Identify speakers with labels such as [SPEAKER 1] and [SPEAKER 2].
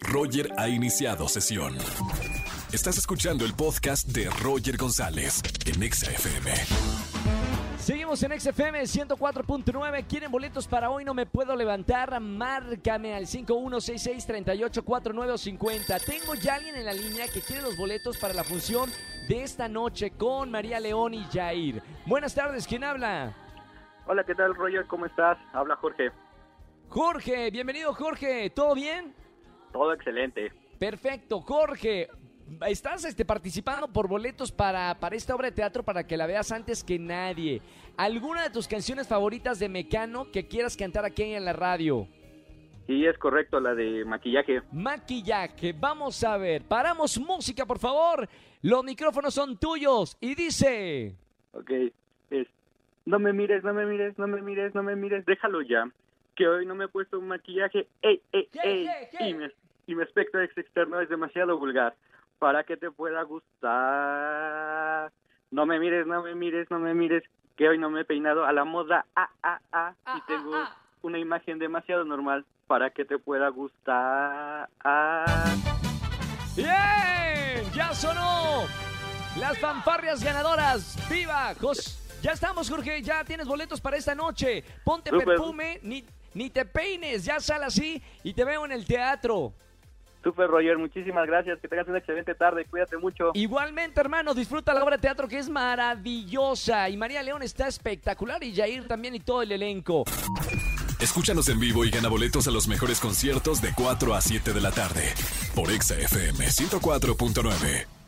[SPEAKER 1] Roger ha iniciado sesión. Estás escuchando el podcast de Roger González en Exa FM.
[SPEAKER 2] Seguimos en XFM 104.9. ¿Quieren boletos para hoy? No me puedo levantar. Márcame al 5166-384950. Tengo ya alguien en la línea que quiere los boletos para la función de esta noche con María León y Jair. Buenas tardes, ¿quién habla?
[SPEAKER 3] Hola, ¿qué tal, Roger? ¿Cómo estás? Habla Jorge.
[SPEAKER 2] Jorge, bienvenido Jorge. ¿Todo bien?
[SPEAKER 3] Todo excelente.
[SPEAKER 2] Perfecto, Jorge. Estás este, participando por boletos para, para esta obra de teatro para que la veas antes que nadie. ¿Alguna de tus canciones favoritas de Mecano que quieras cantar aquí en la radio?
[SPEAKER 3] Sí, es correcto, la de maquillaje.
[SPEAKER 2] Maquillaje, vamos a ver. Paramos música, por favor. Los micrófonos son tuyos. Y dice...
[SPEAKER 3] Ok, es... No me mires, no me mires, no me mires, no me mires, déjalo ya. Que hoy no me he puesto un maquillaje. ¡Ey, ey,
[SPEAKER 2] ¿Qué,
[SPEAKER 3] ey! Y, y mi aspecto ex externo es demasiado vulgar para que te pueda gustar. No me mires, no me mires, no me mires, que hoy no me he peinado a la moda. Ah, ah, ah.
[SPEAKER 2] Ah,
[SPEAKER 3] y tengo
[SPEAKER 2] ah, ah.
[SPEAKER 3] una imagen demasiado normal para que te pueda gustar. Ah.
[SPEAKER 2] ¡Bien! ¡Ya sonó! Las fanfarrias ganadoras. ¡Viva! Jos- ya estamos, Jorge. Ya tienes boletos para esta noche. Ponte perfume, ni, ni te peines. Ya sal así y te veo en el teatro.
[SPEAKER 3] Super Roger, muchísimas gracias. Que tengas una excelente tarde. Cuídate mucho.
[SPEAKER 2] Igualmente, hermano, disfruta la obra de teatro que es maravillosa. Y María León está espectacular. Y Jair también y todo el elenco.
[SPEAKER 1] Escúchanos en vivo y gana boletos a los mejores conciertos de 4 a 7 de la tarde por Exa FM 104.9.